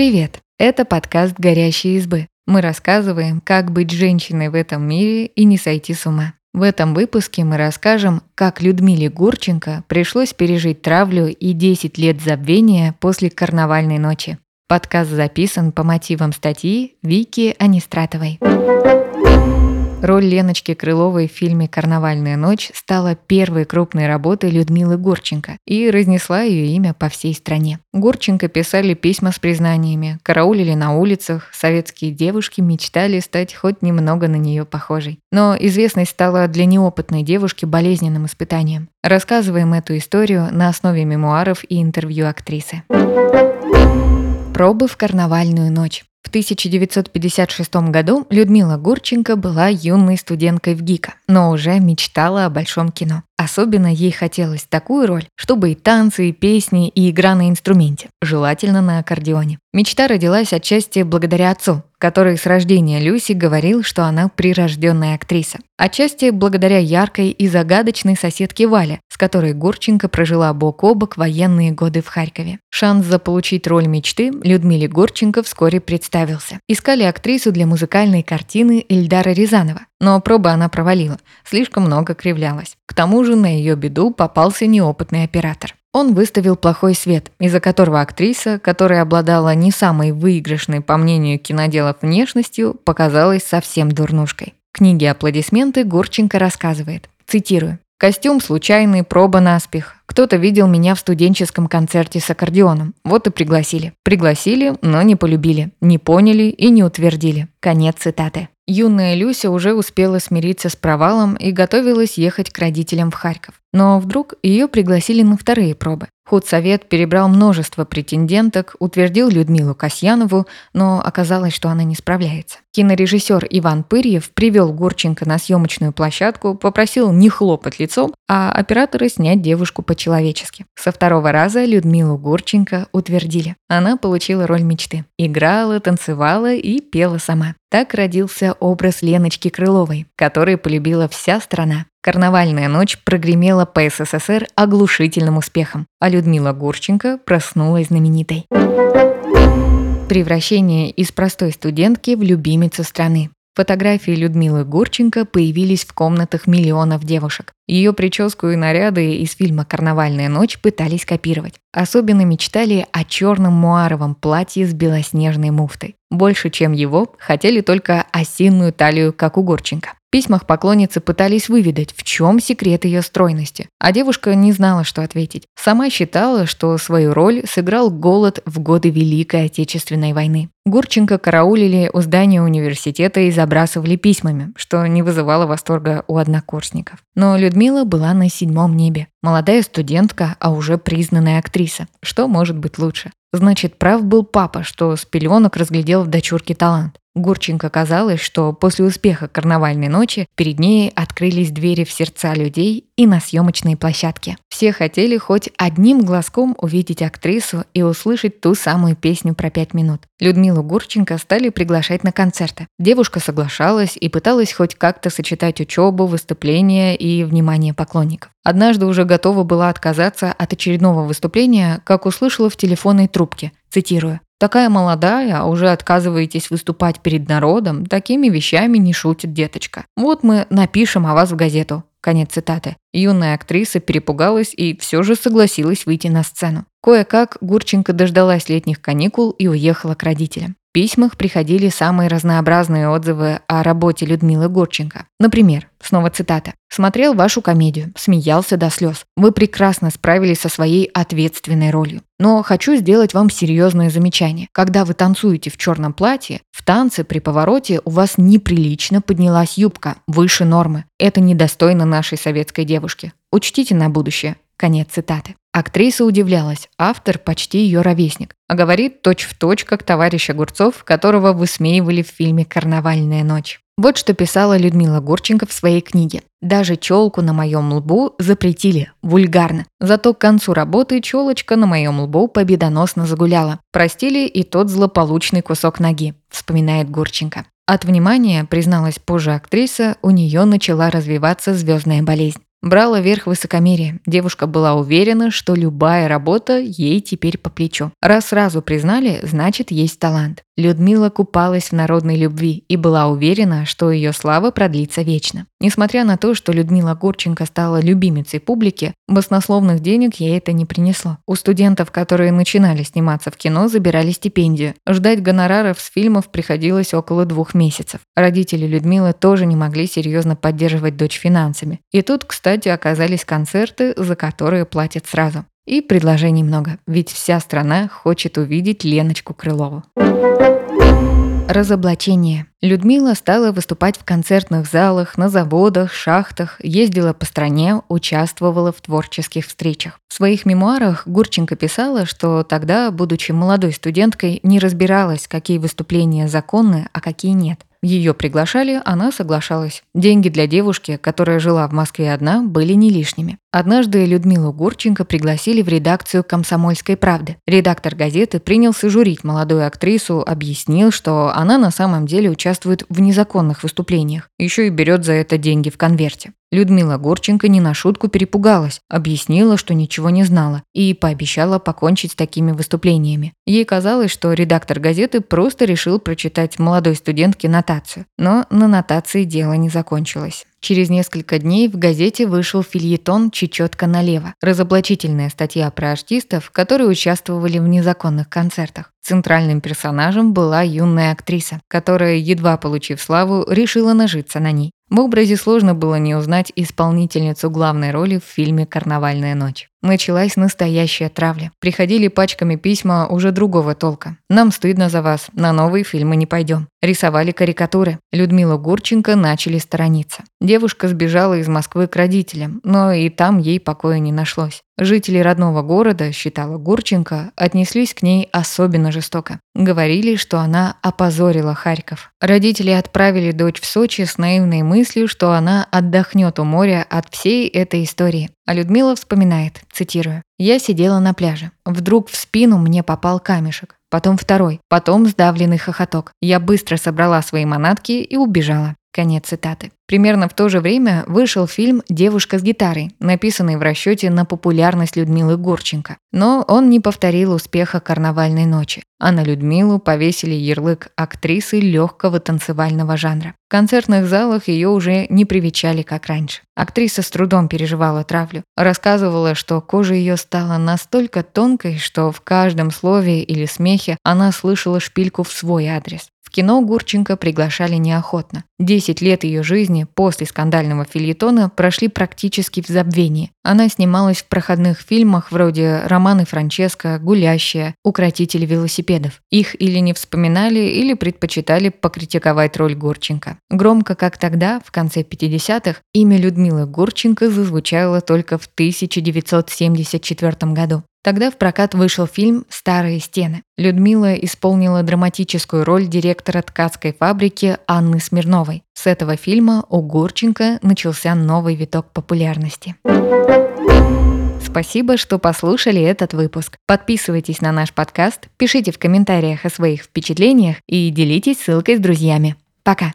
Привет! Это подкаст «Горящие избы». Мы рассказываем, как быть женщиной в этом мире и не сойти с ума. В этом выпуске мы расскажем, как Людмиле Гурченко пришлось пережить травлю и 10 лет забвения после карнавальной ночи. Подкаст записан по мотивам статьи Вики Анистратовой. Роль Леночки Крыловой в фильме «Карнавальная ночь» стала первой крупной работой Людмилы Гурченко и разнесла ее имя по всей стране. Гурченко писали письма с признаниями, караулили на улицах, советские девушки мечтали стать хоть немного на нее похожей. Но известность стала для неопытной девушки болезненным испытанием. Рассказываем эту историю на основе мемуаров и интервью актрисы. Пробы в карнавальную ночь. В 1956 году Людмила Гурченко была юной студенткой в ГИКа, но уже мечтала о большом кино. Особенно ей хотелось такую роль, чтобы и танцы, и песни, и игра на инструменте, желательно на аккордеоне. Мечта родилась отчасти благодаря отцу, который с рождения Люси говорил, что она прирожденная актриса. Отчасти благодаря яркой и загадочной соседке Вале, с которой Гурченко прожила бок о бок военные годы в Харькове. Шанс заполучить роль мечты Людмиле Гурченко вскоре представился. Искали актрису для музыкальной картины Эльдара Рязанова, но пробы она провалила, слишком много кривлялась. К тому же на ее беду попался неопытный оператор. Он выставил плохой свет, из-за которого актриса, которая обладала не самой выигрышной, по мнению киноделов, внешностью, показалась совсем дурнушкой. В книге «Аплодисменты» Гурченко рассказывает, цитирую, «Костюм случайный, проба наспех. Кто-то видел меня в студенческом концерте с аккордеоном. Вот и пригласили. Пригласили, но не полюбили, не поняли и не утвердили». Конец цитаты. Юная Люся уже успела смириться с провалом и готовилась ехать к родителям в Харьков. Но вдруг ее пригласили на вторые пробы. Худсовет перебрал множество претенденток, утвердил Людмилу Касьянову, но оказалось, что она не справляется. Кинорежиссер Иван Пырьев привел Гурченко на съемочную площадку, попросил не хлопать лицом, а оператора снять девушку по-человечески. Со второго раза Людмилу Гурченко утвердили. Она получила роль мечты. Играла, танцевала и пела сама. Так родился образ Леночки Крыловой, который полюбила вся страна. Карнавальная ночь прогремела по СССР оглушительным успехом, а Людмила Гурченко проснулась знаменитой. Превращение из простой студентки в любимицу страны. Фотографии Людмилы Гурченко появились в комнатах миллионов девушек. Ее прическу и наряды из фильма «Карнавальная ночь» пытались копировать. Особенно мечтали о черном муаровом платье с белоснежной муфтой. Больше, чем его, хотели только осинную талию, как у Гурченко. В письмах поклонницы пытались выведать, в чем секрет ее стройности, а девушка не знала, что ответить. Сама считала, что свою роль сыграл голод в годы Великой Отечественной войны. Гурченко караулили у здания университета и забрасывали письмами, что не вызывало восторга у однокурсников. Но Людмила была на седьмом небе. Молодая студентка, а уже признанная актриса. Что может быть лучше? Значит, прав был папа, что с пеленок разглядел в дочурке талант. Гурченко казалось, что после успеха карнавальной ночи перед ней открылись двери в сердца людей и на съемочные площадки. Все хотели хоть одним глазком увидеть актрису и услышать ту самую песню про пять минут. Людмилу Гурченко стали приглашать на концерты. Девушка соглашалась и пыталась хоть как-то сочетать учебу, выступления и внимание поклонников. Однажды уже готова была отказаться от очередного выступления, как услышала в телефонной трубке, цитирую, Такая молодая, а уже отказываетесь выступать перед народом, такими вещами не шутит деточка. Вот мы напишем о вас в газету. Конец цитаты. Юная актриса перепугалась и все же согласилась выйти на сцену. Кое-как Гурченко дождалась летних каникул и уехала к родителям письмах приходили самые разнообразные отзывы о работе Людмилы Гурченко. Например, снова цитата. «Смотрел вашу комедию, смеялся до слез. Вы прекрасно справились со своей ответственной ролью. Но хочу сделать вам серьезное замечание. Когда вы танцуете в черном платье, в танце при повороте у вас неприлично поднялась юбка, выше нормы. Это недостойно нашей советской девушки. Учтите на будущее. Конец цитаты. Актриса удивлялась, автор почти ее ровесник, а говорит точь-в-точь, как товарищ Огурцов, которого высмеивали в фильме «Карнавальная ночь». Вот что писала Людмила Гурченко в своей книге. «Даже челку на моем лбу запретили, вульгарно. Зато к концу работы челочка на моем лбу победоносно загуляла. Простили и тот злополучный кусок ноги», вспоминает Гурченко. От внимания, призналась позже актриса, у нее начала развиваться звездная болезнь. Брала верх высокомерие. Девушка была уверена, что любая работа ей теперь по плечу. Раз сразу признали, значит есть талант. Людмила купалась в народной любви и была уверена, что ее слава продлится вечно. Несмотря на то, что Людмила Гурченко стала любимицей публики, баснословных денег ей это не принесло. У студентов, которые начинали сниматься в кино, забирали стипендию. Ждать гонораров с фильмов приходилось около двух месяцев. Родители Людмилы тоже не могли серьезно поддерживать дочь финансами. И тут, кстати, оказались концерты, за которые платят сразу. И предложений много, ведь вся страна хочет увидеть Леночку Крылову. Разоблачение. Людмила стала выступать в концертных залах, на заводах, шахтах, ездила по стране, участвовала в творческих встречах. В своих мемуарах Гурченко писала, что тогда, будучи молодой студенткой, не разбиралась, какие выступления законны, а какие нет. Ее приглашали, она соглашалась. Деньги для девушки, которая жила в Москве одна, были не лишними. Однажды Людмилу Гурченко пригласили в редакцию «Комсомольской правды». Редактор газеты принялся журить молодую актрису, объяснил, что она на самом деле участвует в незаконных выступлениях, еще и берет за это деньги в конверте. Людмила Горченко не на шутку перепугалась, объяснила, что ничего не знала, и пообещала покончить с такими выступлениями. Ей казалось, что редактор газеты просто решил прочитать молодой студентке нотацию. Но на нотации дело не закончилось. Через несколько дней в газете вышел фильетон «Чечетка налево» – разоблачительная статья про артистов, которые участвовали в незаконных концертах. Центральным персонажем была юная актриса, которая, едва получив славу, решила нажиться на ней. В образе сложно было не узнать исполнительницу главной роли в фильме «Карнавальная ночь». Началась настоящая травля. Приходили пачками письма уже другого толка. «Нам стыдно за вас, на новые фильмы не пойдем». Рисовали карикатуры. Людмила Гурченко начали сторониться. Девушка сбежала из Москвы к родителям, но и там ей покоя не нашлось. Жители родного города, считала Гурченко, отнеслись к ней особенно жестоко. Говорили, что она опозорила Харьков. Родители отправили дочь в Сочи с наивной мыслью, что она отдохнет у моря от всей этой истории. А Людмила вспоминает, цитирую, «Я сидела на пляже. Вдруг в спину мне попал камешек. Потом второй, потом сдавленный хохоток. Я быстро собрала свои манатки и убежала. Конец цитаты. Примерно в то же время вышел фильм «Девушка с гитарой», написанный в расчете на популярность Людмилы Гурченко. Но он не повторил успеха «Карнавальной ночи», а на Людмилу повесили ярлык актрисы легкого танцевального жанра. В концертных залах ее уже не привечали, как раньше. Актриса с трудом переживала травлю. Рассказывала, что кожа ее стала настолько тонкой, что в каждом слове или смехе она слышала шпильку в свой адрес. Кино Гурченко приглашали неохотно. Десять лет ее жизни после скандального фильетона прошли практически в забвении. Она снималась в проходных фильмах вроде «Романы Франческо», «Гулящая», «Укротитель велосипедов». Их или не вспоминали, или предпочитали покритиковать роль Гурченко. Громко, как тогда, в конце 50-х, имя Людмилы Гурченко зазвучало только в 1974 году. Тогда в прокат вышел фильм «Старые стены». Людмила исполнила драматическую роль директора ткацкой фабрики Анны Смирновой. С этого фильма у Гурченко начался новый виток популярности. Спасибо, что послушали этот выпуск. Подписывайтесь на наш подкаст, пишите в комментариях о своих впечатлениях и делитесь ссылкой с друзьями. Пока!